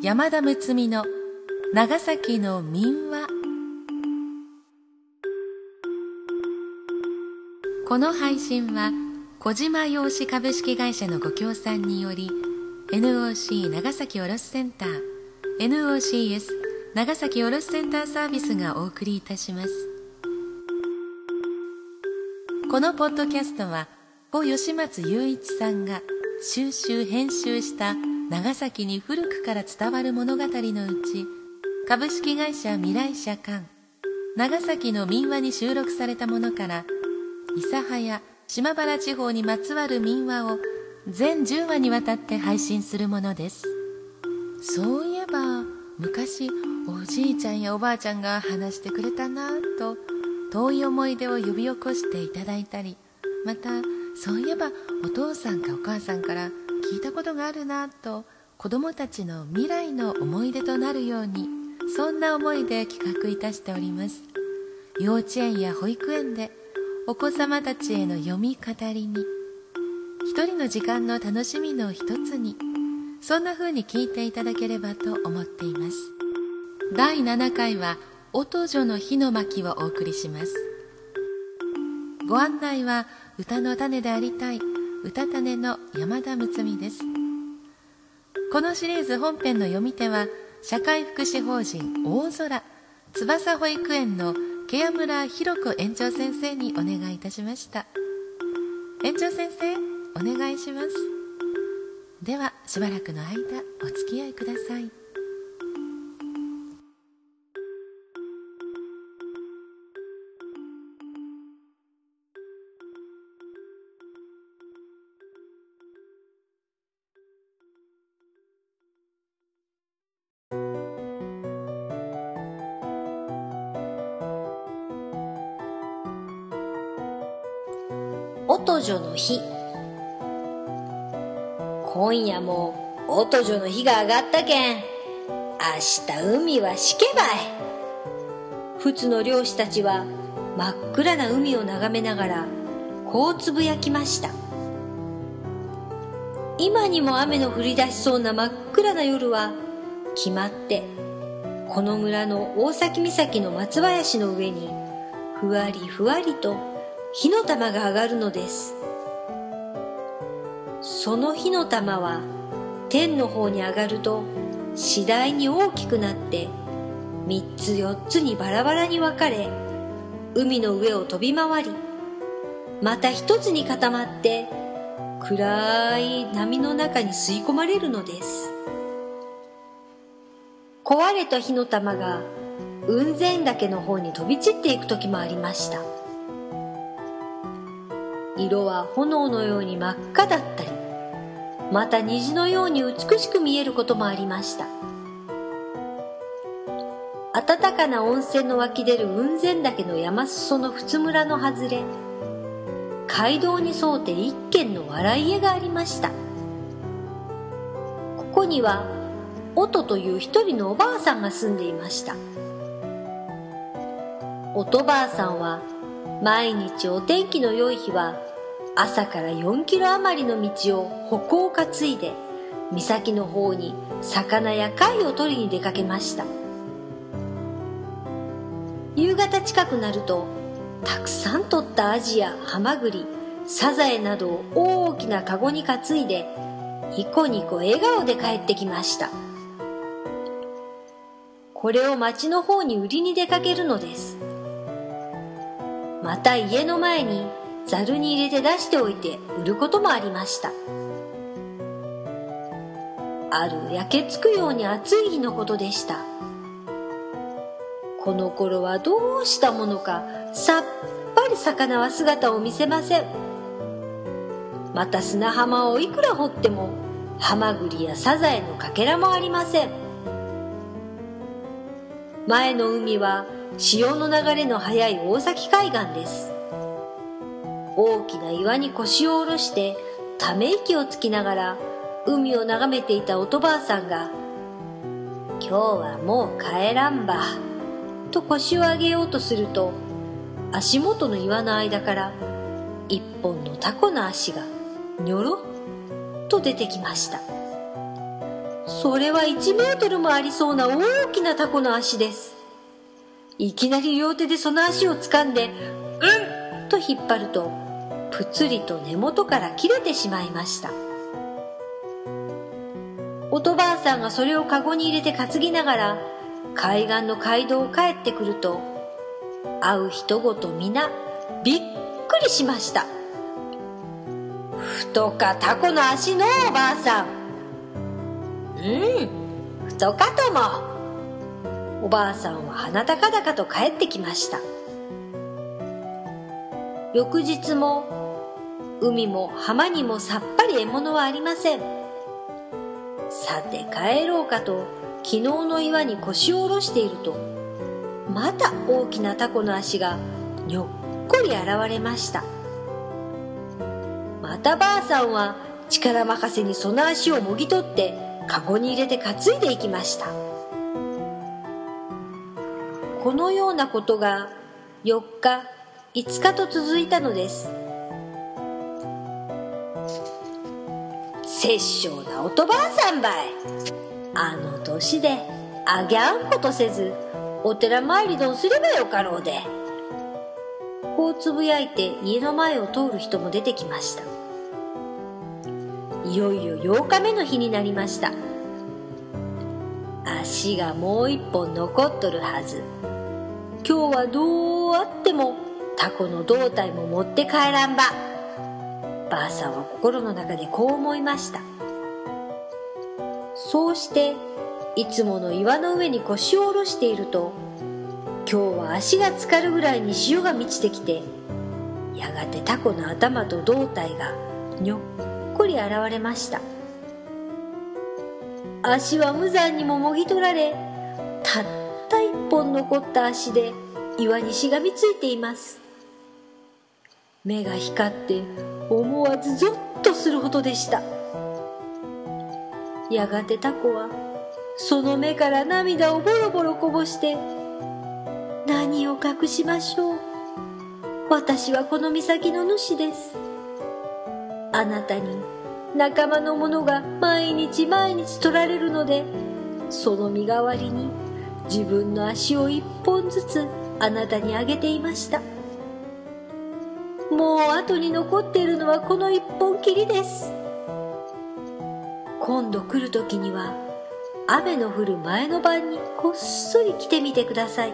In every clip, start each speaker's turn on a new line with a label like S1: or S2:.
S1: 山田睦美の長崎の民話。この配信は小島洋紙株式会社のご協賛により NOC 長崎卸センター NOCS 長崎卸センターサービスがお送りいたします。このポッドキャストは小吉松雄一さんが収集編集した長崎に古くから伝わる物語のうち株式会社未来社館長崎の民話に収録されたものから諫早島原地方にまつわる民話を全10話にわたって配信するものです。そういえば昔おじいちゃんやおばあちゃんが話してくれたなぁと遠い思い出を呼び起こしていただいたりまたそういえばお父さんかお母さんから聞いたことがあるなと子供たちの未来の思い出となるようにそんな思いで企画いたしております。幼稚園や保育園でお子様たちへの読み語りに一人の時間の楽しみの一つにそんな風に聞いていただければと思っています。第7回は「音女の火の巻」をお送りします。ご案内は歌の種でありたい歌種の山田睦美です。このシリーズ本編の読み手は社会福祉法人大空翼保育園のケア村弘子園長先生にお願いいたしました。園長先生お願いします。ではしばらくの間お付き合いください。
S2: 音女の日。今夜も音女の日が上がったけん。明日海はしけばい仏の漁師たちは真っ暗な海を眺めながらこうつぶやきました。今にも雨の降り出しそうな真っ暗な夜は決まってこの村の大崎岬の松林の上にふわりふわりと火の玉が上がるのです。その火の玉は天の方に上がると次第に大きくなって三つ四つにバラバラに分かれ海の上を飛び回りまた一つに固まって暗い波の中に吸い込まれるのです。壊れた火の玉が雲仙岳の方に飛び散っていく時もありました。色は炎のように真っ赤だったりまた虹のように美しく見えることもありました。暖かな温泉の湧き出る雲仙岳の山裾の仏村の外れ街道に沿うて一軒の笑い家がありました。ここには音という一人のおばあさんが住んでいました。音ばあさんは毎日お天気の良い日は朝から4キロ余りの道を歩行担いで岬の方に魚や貝を取りに出かけました。夕方近くなるとたくさん取ったアジやハマグリサザエなどを大きなカゴに担いでニコニコ笑顔で帰ってきました。これを町の方に売りに出かけるのです。また家の前にざるに入れて出しておいて売ることもありました。ある焼けつくように暑い日のことでした。この頃はどうしたものかさっぱり魚は姿を見せません。また砂浜をいくら掘ってもハマグリやサザエのかけらもありません。前の海は潮の流れの速い大崎海岸です。大きな岩に腰を下ろしてため息をつきながら海を眺めていたおとばあさんが「今日はもう帰らんば」と腰を上げようとすると足元の岩の間から一本のタコの足がにょろっと出てきました。それは1メートルもありそうな大きなタコの足です。いきなり両手でその足を掴んでうんと引っ張るとぷつりと根元から切れてしまいました。おとばあさんがそれをカゴに入れて担ぎながら海岸の街道を帰ってくると会う人ごと皆びっくりしました。太かタコの足のおばあさん。うん。太かとも。おばあさんは鼻高々と帰ってきました翌日も海も浜にもさっぱり獲物はありません。さて帰ろうかと昨日の岩に腰を下ろしているとまた大きなタコの足がにょっこり現れました。またばあさんは力任せにその足をもぎ取ってカゴに入れて担いでいきました。このようなことが4日5日と続いたのです。殺生なおとばあさんばい。あの年であぎゃんことせずお寺参りどんすればよかろうで。こうつぶやいて家の前を通る人も出てきました。いよいよ8日目の日になりました。足がもう一本残っとるはず。今日はどうあってもタコの胴体も持って帰らんば。ばあさんは心の中でこう思いました。そうしていつもの岩の上に腰を下ろしていると今日は足が浸かるぐらいに潮が満ちてきてやがてタコの頭と胴体がにょっこり現れました。足は無残にももぎ取られたった一本残った足で岩にしがみついています。目が光って思わずゾッとするほどでした。やがてタコはその目から涙をボロボロこぼして何を隠しましょう。私はこの岬の主です。あなたに仲間の者が毎日毎日取られるのでその身代わりに自分の足を一本ずつあなたにあげていました。もう後に残っているのはこの一本きりです。今度来る時には雨の降る前の晩にこっそり来てみてください。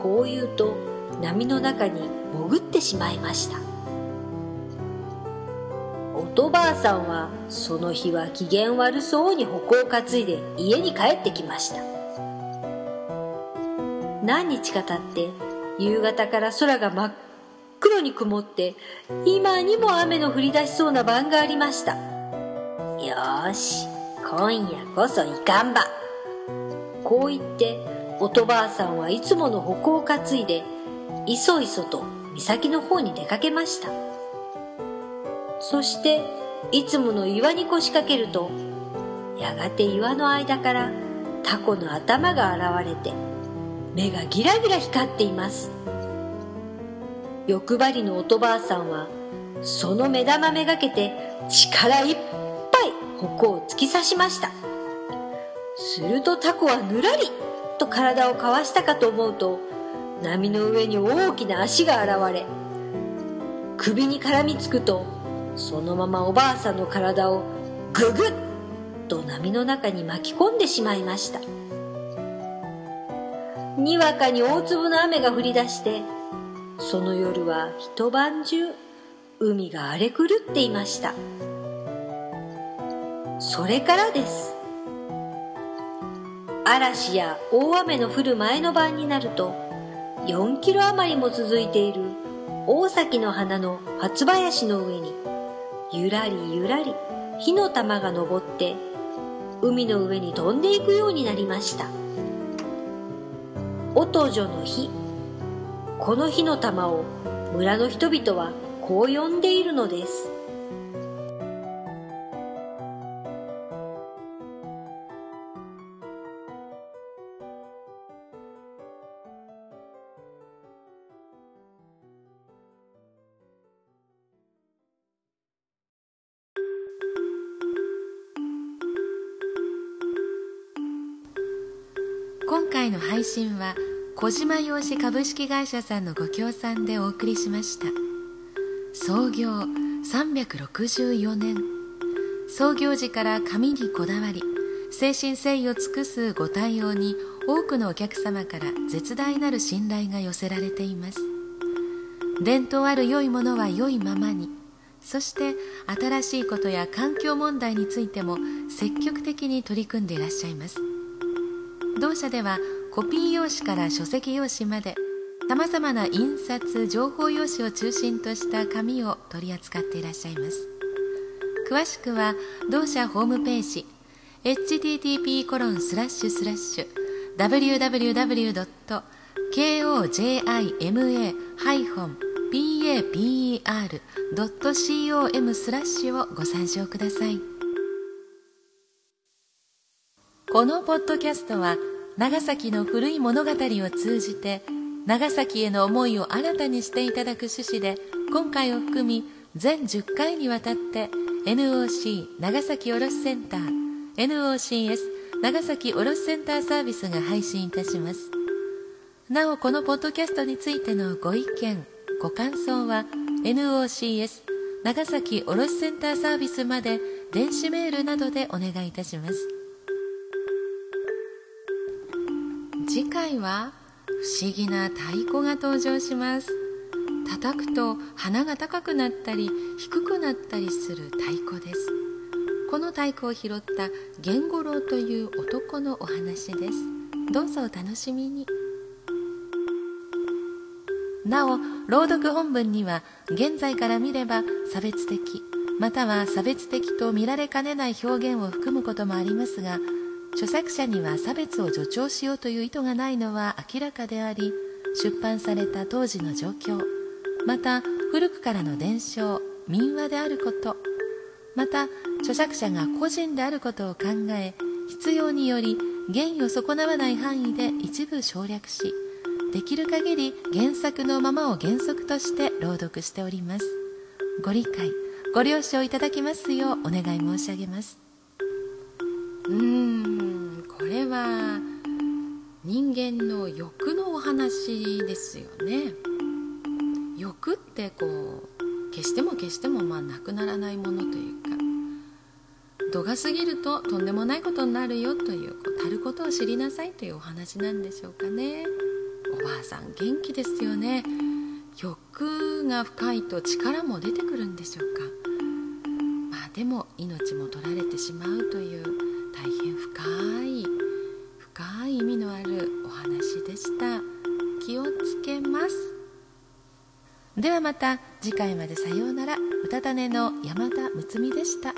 S2: こう言うと波の中に潜ってしまいました。おとばあさんはその日は機嫌悪そうに矛を担いで家に帰ってきました。何日か経って夕方から空が真っ黒に曇って今にも雨の降り出しそうな晩がありました。よし今夜こそいかんば。こう言っておとばあさんはいつもの矛を担いでいそいそと岬の方に出かけました。そしていつもの岩に腰掛けるとやがて岩の間からタコの頭が現れて目がギラギラ光っています。欲張りのおとばあさんはその目玉めがけて力いっぱい矛を突き刺しました。するとタコはぬらりと体をかわしたかと思うと波の上に大きな足が現れ首に絡みつくとそのままおばあさんの体をググッと波の中に巻き込んでしまいました。にわかに大粒の雨が降り出してその夜は一晩中海が荒れ狂っていました。それからです。嵐や大雨の降る前の晩になると4キロ余りも続いている大崎の花の初林の上にゆらりゆらり火の玉が昇って海の上に飛んでいくようになりました。おとじょの火この火の玉を村の人々はこう呼んでいるのです。
S1: 今回の配信は「小島洋紙株式会社さんのご協賛でお送りしました。創業364年。創業時から紙にこだわり誠心誠意を尽くすご対応に多くのお客様から絶大なる信頼が寄せられています。伝統ある良いものは良いままにそして新しいことや環境問題についても積極的に取り組んでいらっしゃいます。同社ではコピー用紙から書籍用紙までさまざまな印刷情報用紙を中心とした紙を取り扱っていらっしゃいます。詳しくは同社ホームページ http コロンスラッシュスラッシュ www.kojima-paper.com スラッシュをご参照ください。このポッドキャストは長崎の古い物語を通じて長崎への思いを新たにしていただく趣旨で今回を含み全10回にわたって NOC 長崎卸センター NOCS 長崎卸センターサービスが配信いたします。なおこのポッドキャストについてのご意見ご感想は NOCS 長崎卸センターサービスまで電子メールなどでお願いいたします。次回は不思議な太鼓が登場します。叩くと鼻が高くなったり低くなったりする太鼓です。この太鼓を拾った源五郎という男のお話です。どうぞお楽しみに。なお朗読本文には現在から見れば差別的または差別的と見られかねない表現を含むこともありますが著作者には差別を助長しようという意図がないのは明らかであり出版された当時の状況また古くからの伝承民話であることまた著作者が個人であることを考え必要により原意を損なわない範囲で一部省略しできる限り原作のままを原則として朗読しております。ご理解ご了承いただきますようお願い申し上げます。うーん。は人間の欲のお話ですよね。欲ってこう決しても決してもまあなくならないものというか度が過ぎるととんでもないことになるよというこうたることを知りなさいというお話なんでしょうかね。おばあさん元気ですよね。欲が深いと力も出てくるんでしょうか。まあでも命も取られてしまうという大変深いい意味のあるお話でした。気をつけます。ではまた次回までさようなら。うたた寝の山田睦美でした。